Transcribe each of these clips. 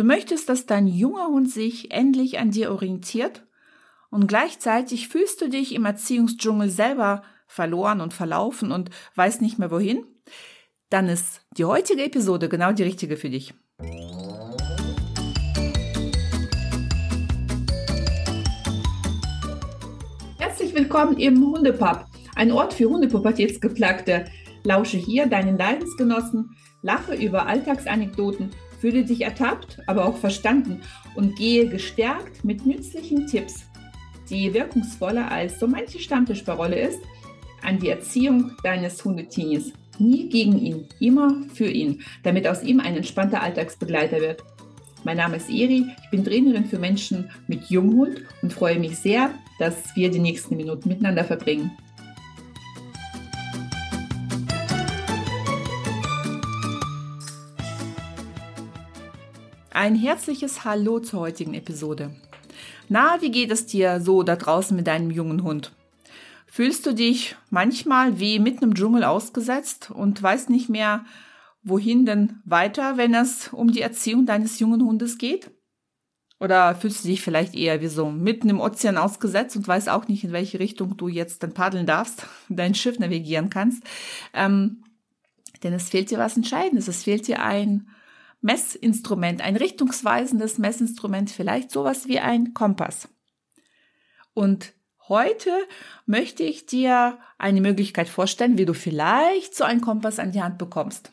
Du möchtest, dass dein junger Hund sich endlich an dir orientiert und gleichzeitig fühlst du dich im Erziehungsdschungel selber verloren und verlaufen und weißt nicht mehr wohin? Dann ist die heutige Episode genau die richtige für dich. Herzlich willkommen im Hundepub, ein Ort für Hundepubertätsgeplagte. Lausche hier deinen Leidensgenossen, lache über Alltagsanekdoten Fühle dich ertappt, aber auch verstanden und gehe gestärkt mit nützlichen Tipps, die wirkungsvoller als so manche Stammtischparole ist, an die Erziehung deines Hundetinis. Nie gegen ihn, immer für ihn, damit aus ihm ein entspannter Alltagsbegleiter wird. Mein Name ist Eri, ich bin Trainerin für Menschen mit Junghund und freue mich sehr, dass wir die nächsten Minuten miteinander verbringen. Ein herzliches Hallo zur heutigen Episode. Na, wie geht es dir so da draußen mit deinem jungen Hund? Fühlst du dich manchmal wie mitten im Dschungel ausgesetzt und weißt nicht mehr, wohin denn weiter, wenn es um die Erziehung deines jungen Hundes geht? Oder fühlst du dich vielleicht eher wie so mitten im Ozean ausgesetzt und weißt auch nicht, in welche Richtung du jetzt dann paddeln darfst, dein Schiff navigieren kannst? Ähm, denn es fehlt dir was Entscheidendes. Es fehlt dir ein Messinstrument, ein richtungsweisendes Messinstrument, vielleicht sowas wie ein Kompass. Und heute möchte ich dir eine Möglichkeit vorstellen, wie du vielleicht so einen Kompass an die Hand bekommst.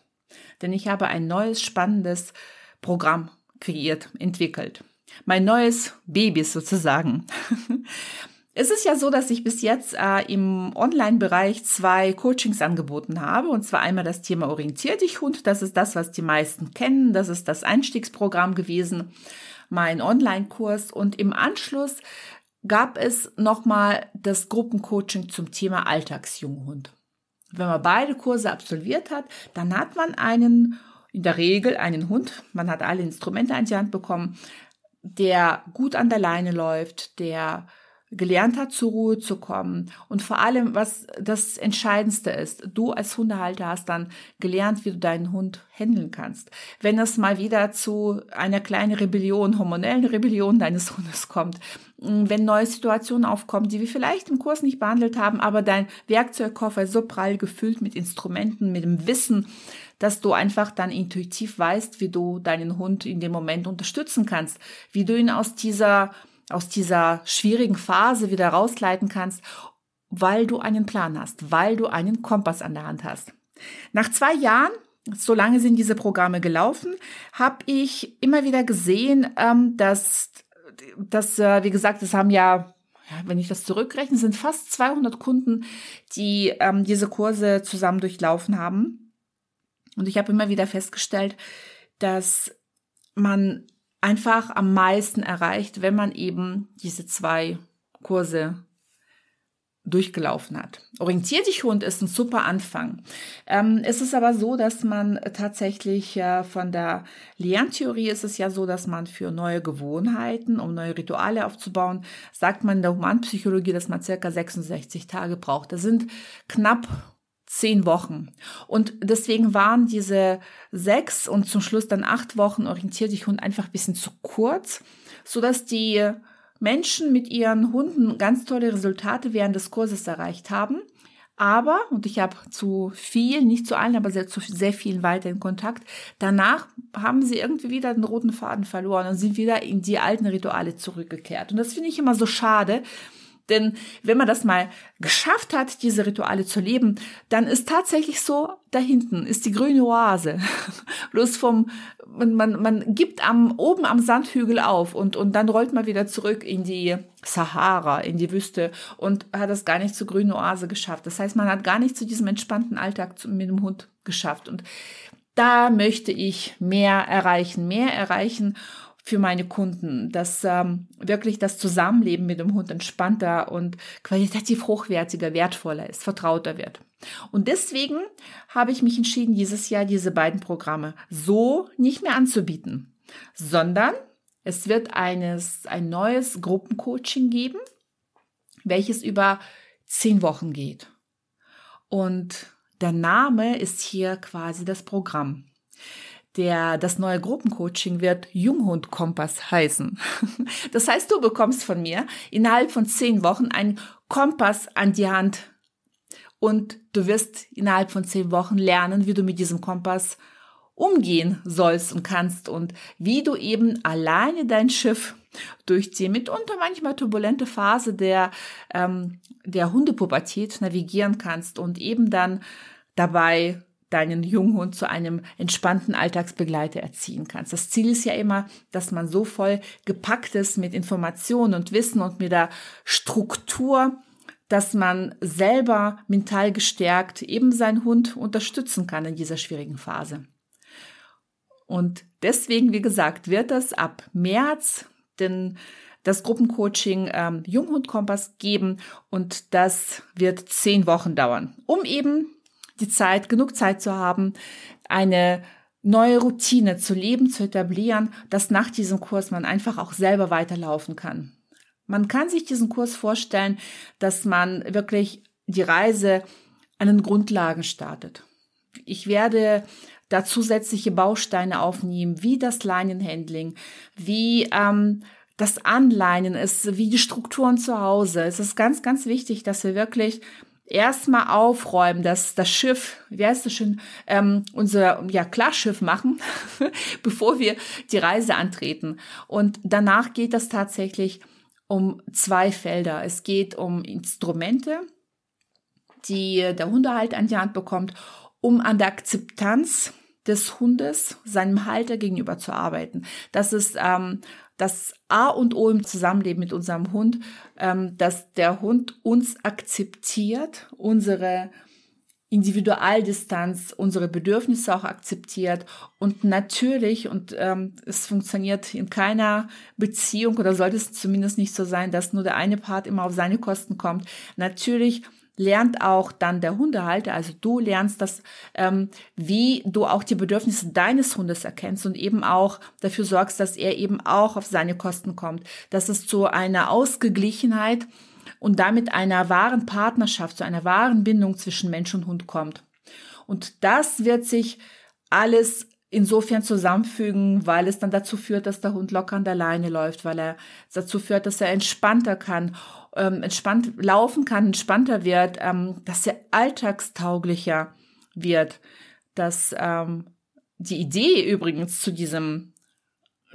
Denn ich habe ein neues, spannendes Programm kreiert, entwickelt. Mein neues Baby sozusagen. Es ist ja so, dass ich bis jetzt äh, im Online-Bereich zwei Coachings angeboten habe. Und zwar einmal das Thema Orientier dich Hund. Das ist das, was die meisten kennen. Das ist das Einstiegsprogramm gewesen, mein Online-Kurs. Und im Anschluss gab es nochmal das Gruppencoaching zum Thema Alltagsjunghund. Wenn man beide Kurse absolviert hat, dann hat man einen, in der Regel einen Hund, man hat alle Instrumente an die Hand bekommen, der gut an der Leine läuft, der gelernt hat, zur Ruhe zu kommen. Und vor allem, was das Entscheidendste ist, du als Hundehalter hast dann gelernt, wie du deinen Hund handeln kannst. Wenn es mal wieder zu einer kleinen Rebellion, hormonellen Rebellion deines Hundes kommt, wenn neue Situationen aufkommen, die wir vielleicht im Kurs nicht behandelt haben, aber dein Werkzeugkoffer ist so prall gefüllt mit Instrumenten, mit dem Wissen, dass du einfach dann intuitiv weißt, wie du deinen Hund in dem Moment unterstützen kannst, wie du ihn aus dieser aus dieser schwierigen Phase wieder rausleiten kannst, weil du einen Plan hast, weil du einen Kompass an der Hand hast. Nach zwei Jahren, so lange sind diese Programme gelaufen, habe ich immer wieder gesehen, ähm, dass, dass äh, wie gesagt, es haben ja wenn ich das zurückrechne, sind fast 200 Kunden, die ähm, diese Kurse zusammen durchlaufen haben. Und ich habe immer wieder festgestellt, dass man einfach am meisten erreicht, wenn man eben diese zwei Kurse durchgelaufen hat. Orientier dich Hund ist ein super Anfang. Ähm, es ist aber so, dass man tatsächlich äh, von der Lerntheorie ist es ja so, dass man für neue Gewohnheiten, um neue Rituale aufzubauen, sagt man in der Humanpsychologie, dass man circa 66 Tage braucht. Das sind knapp zehn Wochen. Und deswegen waren diese sechs und zum Schluss dann acht Wochen orientiert dich Hund einfach ein bisschen zu kurz, so dass die Menschen mit ihren Hunden ganz tolle Resultate während des Kurses erreicht haben. Aber, und ich habe zu viel, nicht zu allen, aber sehr, zu sehr vielen weiter in Kontakt, danach haben sie irgendwie wieder den roten Faden verloren und sind wieder in die alten Rituale zurückgekehrt. Und das finde ich immer so schade, denn wenn man das mal geschafft hat, diese Rituale zu leben, dann ist tatsächlich so, da hinten ist die grüne Oase. Bloß vom, man, man, man gibt am, oben am Sandhügel auf und, und dann rollt man wieder zurück in die Sahara, in die Wüste und hat es gar nicht zur grünen Oase geschafft. Das heißt, man hat gar nicht zu diesem entspannten Alltag mit dem Hund geschafft. Und da möchte ich mehr erreichen, mehr erreichen für meine Kunden, dass ähm, wirklich das Zusammenleben mit dem Hund entspannter und qualitativ hochwertiger, wertvoller ist, vertrauter wird. Und deswegen habe ich mich entschieden, dieses Jahr diese beiden Programme so nicht mehr anzubieten, sondern es wird eines, ein neues Gruppencoaching geben, welches über zehn Wochen geht. Und der Name ist hier quasi das Programm. Der, das neue Gruppencoaching wird Junghund-Kompass heißen. Das heißt, du bekommst von mir innerhalb von zehn Wochen einen Kompass an die Hand und du wirst innerhalb von zehn Wochen lernen, wie du mit diesem Kompass umgehen sollst und kannst und wie du eben alleine dein Schiff durch die mitunter manchmal turbulente Phase der, ähm, der Hundepubertät navigieren kannst und eben dann dabei deinen Junghund zu einem entspannten Alltagsbegleiter erziehen kannst. Das Ziel ist ja immer, dass man so voll gepackt ist mit Informationen und Wissen und mit der Struktur, dass man selber mental gestärkt eben seinen Hund unterstützen kann in dieser schwierigen Phase. Und deswegen, wie gesagt, wird es ab März denn das Gruppencoaching ähm, Junghund-Kompass geben und das wird zehn Wochen dauern, um eben die Zeit, genug Zeit zu haben, eine neue Routine zu leben, zu etablieren, dass nach diesem Kurs man einfach auch selber weiterlaufen kann. Man kann sich diesen Kurs vorstellen, dass man wirklich die Reise an den Grundlagen startet. Ich werde da zusätzliche Bausteine aufnehmen, wie das Leinenhandling, wie ähm, das Anleinen ist, wie die Strukturen zu Hause. Es ist ganz, ganz wichtig, dass wir wirklich erstmal aufräumen, dass das Schiff, wie heißt das schon, ähm, unser ja Klarschiff machen, bevor wir die Reise antreten. Und danach geht das tatsächlich um zwei Felder. Es geht um Instrumente, die der Hundehalt an die Hand bekommt um an der Akzeptanz des Hundes seinem Halter gegenüber zu arbeiten. Das ist ähm, das A und O im Zusammenleben mit unserem Hund, ähm, dass der Hund uns akzeptiert, unsere Individualdistanz, unsere Bedürfnisse auch akzeptiert und natürlich, und ähm, es funktioniert in keiner Beziehung oder sollte es zumindest nicht so sein, dass nur der eine Part immer auf seine Kosten kommt, natürlich lernt auch dann der Hundehalter, also du lernst das, ähm, wie du auch die Bedürfnisse deines Hundes erkennst und eben auch dafür sorgst, dass er eben auch auf seine Kosten kommt, dass es zu einer Ausgeglichenheit und damit einer wahren Partnerschaft, zu einer wahren Bindung zwischen Mensch und Hund kommt. Und das wird sich alles insofern zusammenfügen, weil es dann dazu führt, dass der Hund locker an der Leine läuft, weil er dazu führt, dass er entspannter kann, ähm, entspannt laufen kann, entspannter wird, ähm, dass er alltagstauglicher wird, dass ähm, die Idee übrigens zu diesem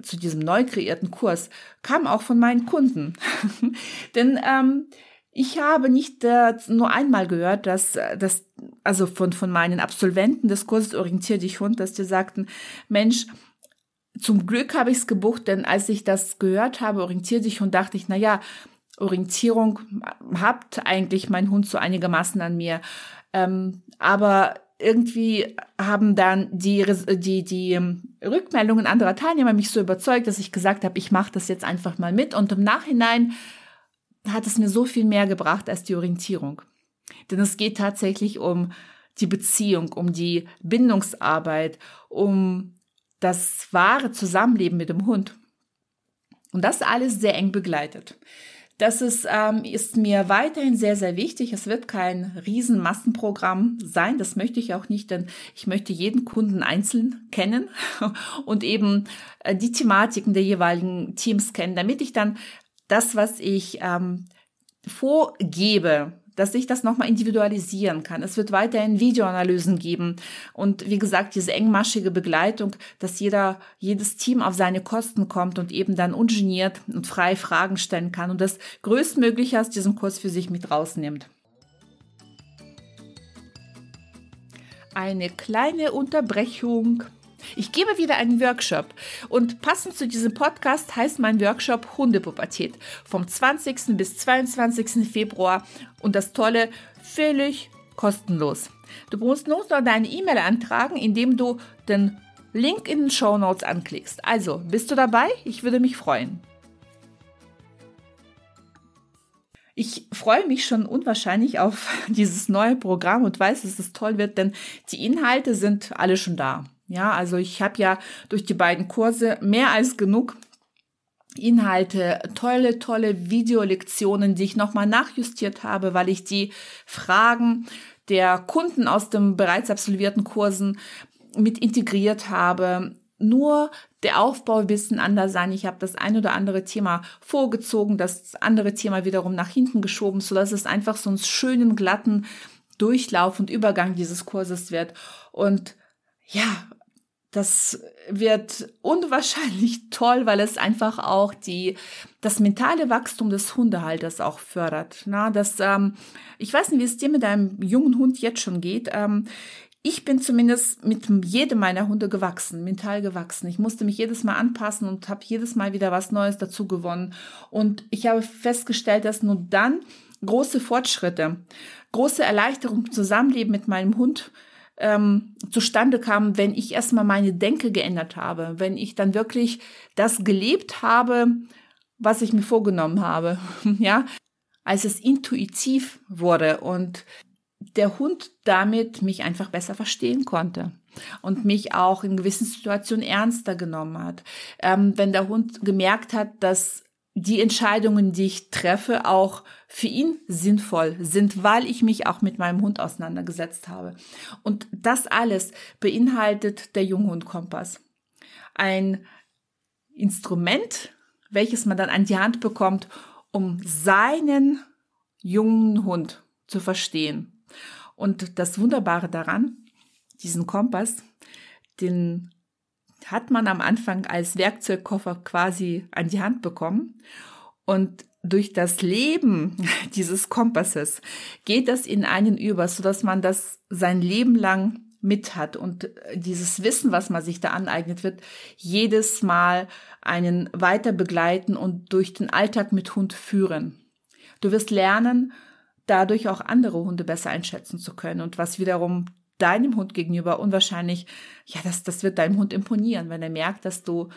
zu diesem neu kreierten Kurs kam auch von meinen Kunden, denn ähm, ich habe nicht äh, nur einmal gehört, dass, dass also von, von meinen Absolventen des Kurses Orientier dich Hund, dass die sagten, Mensch, zum Glück habe ich es gebucht, denn als ich das gehört habe, Orientier dich Hund, dachte ich, na ja, Orientierung habt eigentlich mein Hund so einigermaßen an mir. Ähm, aber irgendwie haben dann die, die, die Rückmeldungen anderer Teilnehmer mich so überzeugt, dass ich gesagt habe, ich mache das jetzt einfach mal mit. Und im Nachhinein hat es mir so viel mehr gebracht als die Orientierung. Denn es geht tatsächlich um die Beziehung, um die Bindungsarbeit, um das wahre Zusammenleben mit dem Hund. Und das alles sehr eng begleitet. Das ist, ähm, ist mir weiterhin sehr, sehr wichtig. Es wird kein Riesenmassenprogramm sein. Das möchte ich auch nicht, denn ich möchte jeden Kunden einzeln kennen und eben äh, die Thematiken der jeweiligen Teams kennen, damit ich dann das, was ich ähm, vorgebe, dass ich das nochmal individualisieren kann. Es wird weiterhin Videoanalysen geben und wie gesagt, diese engmaschige Begleitung, dass jeder, jedes Team auf seine Kosten kommt und eben dann ungeniert und frei Fragen stellen kann und das größtmögliche aus diesem Kurs für sich mit rausnimmt. Eine kleine Unterbrechung. Ich gebe wieder einen Workshop und passend zu diesem Podcast heißt mein Workshop Hundepubertät vom 20. bis 22. Februar und das Tolle, völlig kostenlos. Du musst nur noch deine E-Mail antragen, indem du den Link in den Show Notes anklickst. Also, bist du dabei? Ich würde mich freuen. Ich freue mich schon unwahrscheinlich auf dieses neue Programm und weiß, dass es toll wird, denn die Inhalte sind alle schon da. Ja, also ich habe ja durch die beiden Kurse mehr als genug Inhalte, tolle, tolle Videolektionen, die ich nochmal nachjustiert habe, weil ich die Fragen der Kunden aus den bereits absolvierten Kursen mit integriert habe. Nur der Aufbau ein bisschen anders sein. Ich habe das ein oder andere Thema vorgezogen, das andere Thema wiederum nach hinten geschoben, so dass es einfach so einen schönen, glatten Durchlauf und Übergang dieses Kurses wird. Und ja, das wird unwahrscheinlich toll, weil es einfach auch die, das mentale Wachstum des Hundehalters auch fördert. Na, das, ähm, ich weiß nicht, wie es dir mit deinem jungen Hund jetzt schon geht. Ähm, ich bin zumindest mit jedem meiner Hunde gewachsen, mental gewachsen. Ich musste mich jedes Mal anpassen und habe jedes Mal wieder was Neues dazu gewonnen. Und ich habe festgestellt, dass nur dann große Fortschritte, große Erleichterung im Zusammenleben mit meinem Hund ähm, zustande kamen, wenn ich erstmal meine Denke geändert habe, wenn ich dann wirklich das gelebt habe, was ich mir vorgenommen habe, ja, als es intuitiv wurde und der Hund damit mich einfach besser verstehen konnte und mich auch in gewissen Situationen ernster genommen hat. Ähm, wenn der Hund gemerkt hat, dass die Entscheidungen, die ich treffe, auch für ihn sinnvoll sind, weil ich mich auch mit meinem Hund auseinandergesetzt habe. Und das alles beinhaltet der Junghundkompass. Ein Instrument, welches man dann an die Hand bekommt, um seinen jungen Hund zu verstehen. Und das Wunderbare daran, diesen Kompass, den hat man am Anfang als Werkzeugkoffer quasi an die Hand bekommen. Und durch das Leben dieses Kompasses geht das in einen über, so dass man das sein Leben lang mit hat und dieses Wissen, was man sich da aneignet wird, jedes Mal einen weiter begleiten und durch den Alltag mit Hund führen. Du wirst lernen, dadurch auch andere Hunde besser einschätzen zu können und was wiederum deinem Hund gegenüber unwahrscheinlich, ja, das, das wird deinem Hund imponieren, wenn er merkt, dass du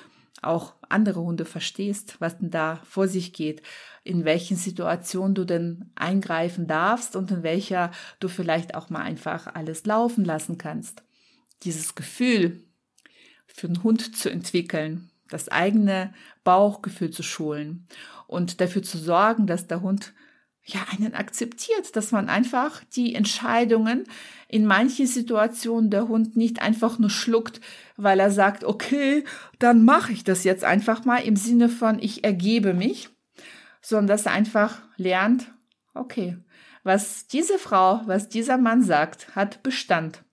auch andere Hunde verstehst, was denn da vor sich geht, in welchen Situationen du denn eingreifen darfst und in welcher du vielleicht auch mal einfach alles laufen lassen kannst. Dieses Gefühl für den Hund zu entwickeln, das eigene Bauchgefühl zu schulen und dafür zu sorgen, dass der Hund ja, einen akzeptiert, dass man einfach die Entscheidungen in manchen Situationen der Hund nicht einfach nur schluckt, weil er sagt, okay, dann mache ich das jetzt einfach mal im Sinne von ich ergebe mich, sondern dass er einfach lernt, okay, was diese Frau, was dieser Mann sagt, hat Bestand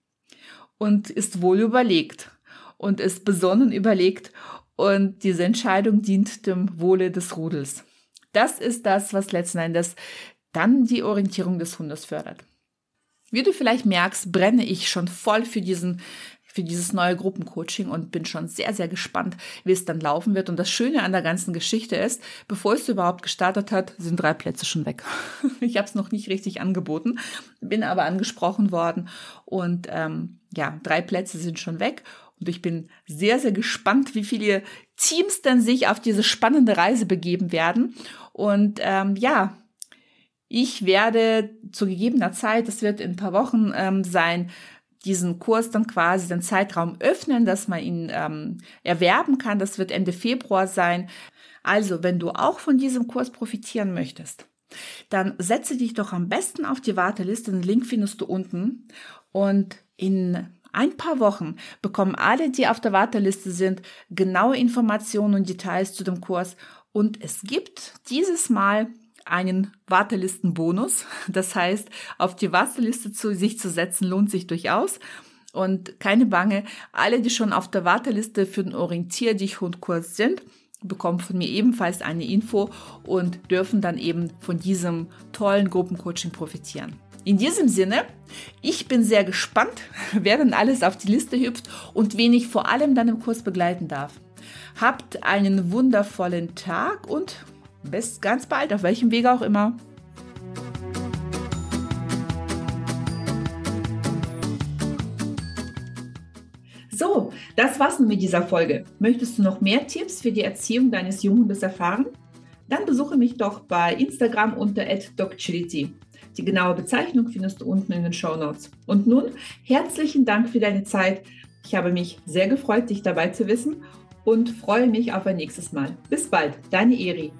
und ist wohl überlegt und ist besonnen überlegt und diese Entscheidung dient dem Wohle des Rudels. Das ist das, was letzten Endes dann die Orientierung des Hundes fördert. Wie du vielleicht merkst, brenne ich schon voll für diesen für dieses neue Gruppencoaching und bin schon sehr, sehr gespannt, wie es dann laufen wird. Und das Schöne an der ganzen Geschichte ist, bevor es überhaupt gestartet hat, sind drei Plätze schon weg. ich habe es noch nicht richtig angeboten, bin aber angesprochen worden und ähm, ja, drei Plätze sind schon weg. Und ich bin sehr, sehr gespannt, wie viele Teams denn sich auf diese spannende Reise begeben werden. Und ähm, ja, ich werde zu gegebener Zeit, das wird in ein paar Wochen ähm, sein, diesen Kurs dann quasi den Zeitraum öffnen, dass man ihn ähm, erwerben kann. Das wird Ende Februar sein. Also, wenn du auch von diesem Kurs profitieren möchtest, dann setze dich doch am besten auf die Warteliste. Den Link findest du unten. Und in ein paar Wochen bekommen alle, die auf der Warteliste sind, genaue Informationen und Details zu dem Kurs. Und es gibt dieses Mal einen Wartelistenbonus. Das heißt, auf die Warteliste zu sich zu setzen lohnt sich durchaus. Und keine Bange, alle, die schon auf der Warteliste für den Orientier dich Hundkurs sind, bekommen von mir ebenfalls eine Info und dürfen dann eben von diesem tollen Gruppencoaching profitieren. In diesem Sinne, ich bin sehr gespannt, wer denn alles auf die Liste hüpft und wen ich vor allem dann im Kurs begleiten darf. Habt einen wundervollen Tag und bis ganz bald, auf welchem Wege auch immer. So, das war's nun mit dieser Folge. Möchtest du noch mehr Tipps für die Erziehung deines Junghundes erfahren? Dann besuche mich doch bei Instagram unter @docchility. Die genaue Bezeichnung findest du unten in den Show Notes. Und nun herzlichen Dank für deine Zeit. Ich habe mich sehr gefreut, dich dabei zu wissen und freue mich auf ein nächstes Mal. Bis bald, deine Eri.